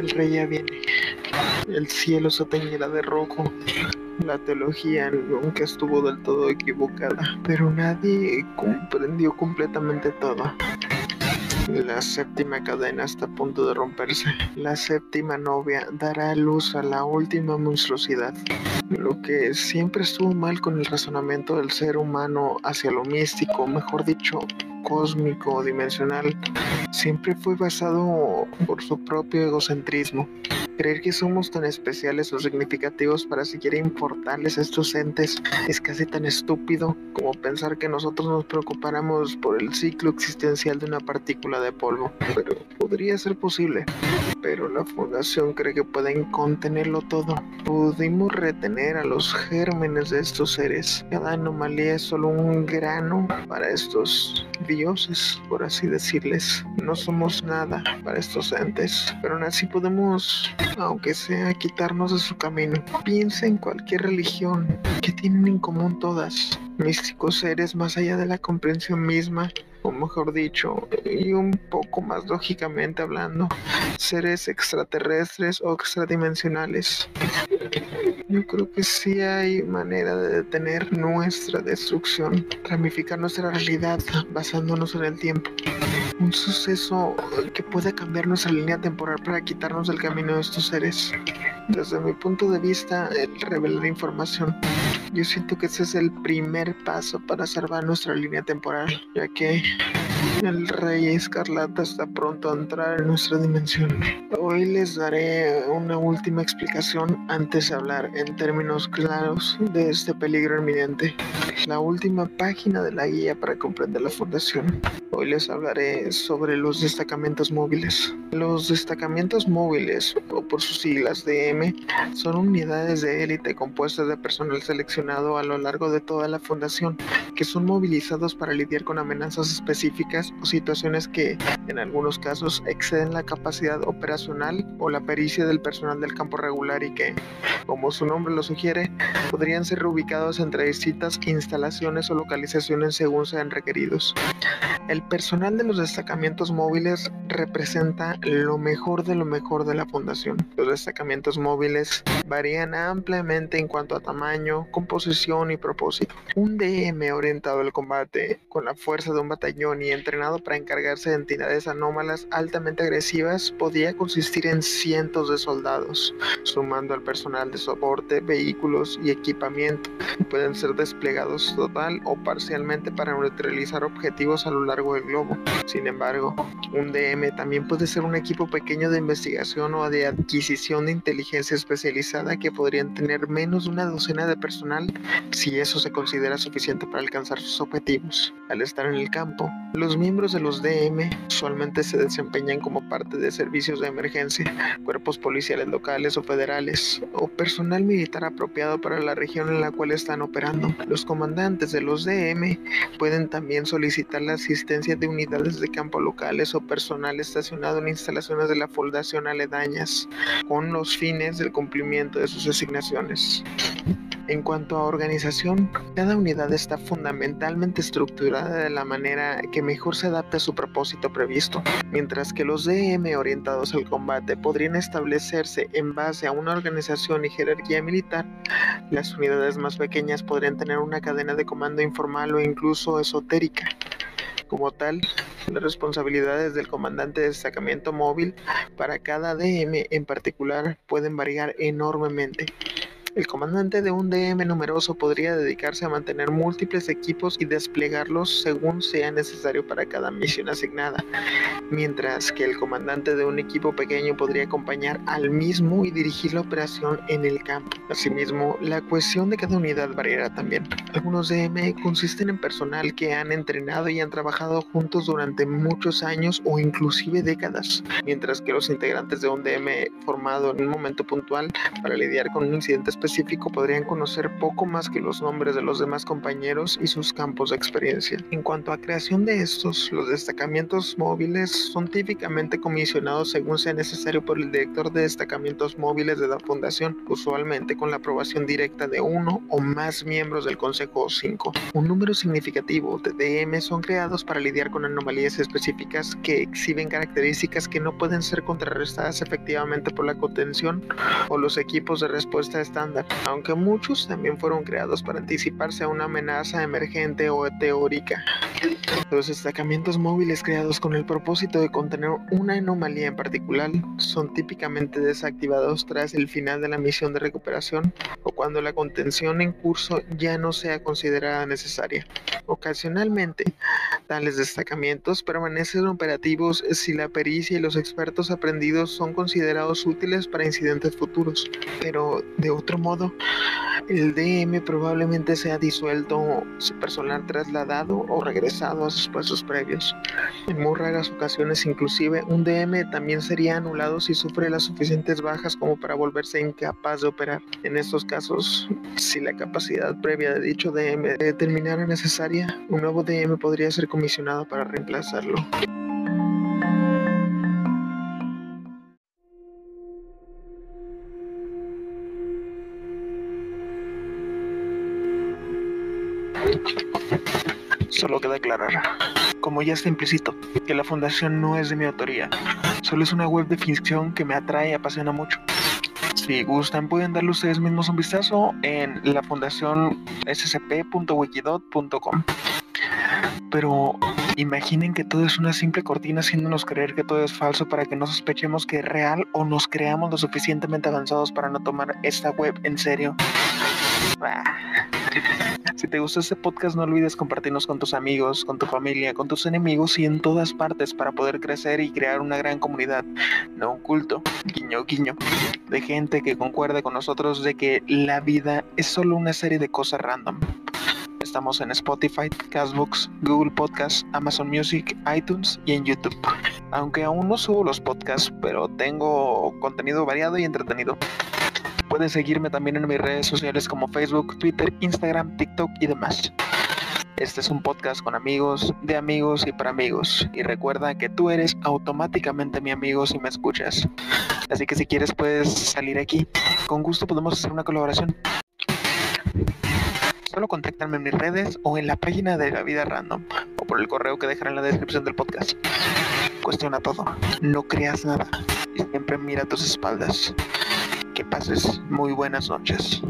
El rey ya viene. El cielo se teñirá de rojo. La teología nunca estuvo del todo equivocada, pero nadie comprendió completamente todo. La séptima cadena está a punto de romperse. La séptima novia dará luz a la última monstruosidad. Lo que siempre estuvo mal con el razonamiento del ser humano hacia lo místico, mejor dicho, cósmico o dimensional, siempre fue basado por su propio egocentrismo. Creer que somos tan especiales o significativos para siquiera importarles a estos entes es casi tan estúpido como pensar que nosotros nos preocupáramos por el ciclo existencial de una partícula de polvo. Pero podría ser posible. Pero la fundación cree que pueden contenerlo todo. Pudimos retener a los gérmenes de estos seres. Cada anomalía es solo un grano para estos dioses, por así decirles. No somos nada para estos entes, pero aún así podemos aunque sea quitarnos de su camino. Piensa en cualquier religión que tienen en común todas. Místicos seres más allá de la comprensión misma, o mejor dicho, y un poco más lógicamente hablando, seres extraterrestres o extradimensionales. Yo creo que sí hay manera de detener nuestra destrucción, ramificar nuestra realidad basándonos en el tiempo un suceso que puede cambiar nuestra línea temporal para quitarnos del camino de estos seres. Desde mi punto de vista, el revelar información, yo siento que ese es el primer paso para salvar nuestra línea temporal, ya que el rey escarlata está pronto a entrar en nuestra dimensión. Hoy les daré una última explicación antes de hablar en términos claros de este peligro inminente. La última página de la guía para comprender la fundación. Hoy les hablaré sobre los destacamentos móviles. Los destacamentos móviles, o por sus siglas DM, son unidades de élite compuestas de personal seleccionado a lo largo de toda la fundación, que son movilizados para lidiar con amenazas específicas o situaciones que, en algunos casos, exceden la capacidad operacional o la pericia del personal del campo regular y que, como su nombre lo sugiere, podrían ser reubicados entre distintas instalaciones o localizaciones según sean requeridos. El personal de los destacamentos móviles representa lo mejor de lo mejor de la fundación. Los destacamentos móviles varían ampliamente en cuanto a tamaño, composición y propósito. Un DM orientado al combate, con la fuerza de un batallón y entrenado para encargarse de entidades anómalas altamente agresivas, podía consistir en cientos de soldados, sumando al personal de soporte, vehículos y equipamiento. Pueden ser desplegados total o parcialmente para neutralizar objetivos a lo largo del globo. Sin embargo, un DM también puede ser un equipo pequeño de investigación o de adquisición de inteligencia especializada que podrían tener menos de una docena de personal si eso se considera suficiente para alcanzar sus objetivos. Al estar en el campo, los miembros de los DM usualmente se desempeñan como parte de servicios de emergencia, cuerpos policiales locales o federales, o personal militar apropiado para la región en la cual están operando. Los comandantes de los DM pueden también solicitar la asistencia de unidades de campo locales o personal estacionado en instalaciones de la fundación aledañas, con los fines del cumplimiento de sus asignaciones. En cuanto a organización, cada unidad está fundamentalmente estructurada de la manera que mejor se adapte a su propósito previsto, mientras que los DM orientados al combate podrían establecerse en base a una organización y jerarquía militar, las unidades más pequeñas podrían tener una cadena de comando informal o incluso esotérica. Como tal, las responsabilidades del comandante de destacamento móvil para cada DM en particular pueden variar enormemente. El comandante de un DM numeroso podría dedicarse a mantener múltiples equipos y desplegarlos según sea necesario para cada misión asignada, mientras que el comandante de un equipo pequeño podría acompañar al mismo y dirigir la operación en el campo. Asimismo, la cohesión de cada unidad variará también. Algunos DM consisten en personal que han entrenado y han trabajado juntos durante muchos años o inclusive décadas, mientras que los integrantes de un DM formado en un momento puntual para lidiar con un incidente específico podrían conocer poco más que los nombres de los demás compañeros y sus campos de experiencia. En cuanto a creación de estos, los destacamientos móviles son típicamente comisionados según sea necesario por el director de destacamientos móviles de la fundación, usualmente con la aprobación directa de uno o más miembros del Consejo 5. Un número significativo de DM son creados para lidiar con anomalías específicas que exhiben características que no pueden ser contrarrestadas efectivamente por la contención o los equipos de respuesta aunque muchos también fueron creados para anticiparse a una amenaza emergente o teórica. Los destacamientos móviles creados con el propósito de contener una anomalía en particular son típicamente desactivados tras el final de la misión de recuperación o cuando la contención en curso ya no sea considerada necesaria. Ocasionalmente, tales destacamientos permanecen operativos si la pericia y los expertos aprendidos son considerados útiles para incidentes futuros, pero de otro modo, el DM probablemente sea disuelto, su personal trasladado o regresado a sus puestos previos. En muy raras ocasiones, inclusive, un DM también sería anulado si sufre las suficientes bajas como para volverse incapaz de operar. En estos casos, si la capacidad previa de dicho DM determinara necesaria, un nuevo DM podría ser comisionado para reemplazarlo. Solo queda aclarar, como ya está implícito, que la fundación no es de mi autoría. Solo es una web de ficción que me atrae y apasiona mucho. Si gustan, pueden darle ustedes mismos un vistazo en la fundación scp.wikidot.com. Pero imaginen que todo es una simple cortina haciéndonos creer que todo es falso para que no sospechemos que es real o nos creamos lo suficientemente avanzados para no tomar esta web en serio. Si te gustó este podcast, no olvides compartirnos con tus amigos, con tu familia, con tus enemigos y en todas partes para poder crecer y crear una gran comunidad, no un culto, guiño, guiño, de gente que concuerde con nosotros de que la vida es solo una serie de cosas random. Estamos en Spotify, Castbox, Google Podcasts, Amazon Music, iTunes y en YouTube. Aunque aún no subo los podcasts, pero tengo contenido variado y entretenido. Puedes seguirme también en mis redes sociales como Facebook, Twitter, Instagram, TikTok y demás. Este es un podcast con amigos, de amigos y para amigos. Y recuerda que tú eres automáticamente mi amigo si me escuchas. Así que si quieres puedes salir aquí. Con gusto podemos hacer una colaboración. Solo contáctame en mis redes o en la página de la vida random o por el correo que dejaré en la descripción del podcast. Cuestiona todo. No creas nada. Y siempre mira tus espaldas. Que pases muy buenas noches.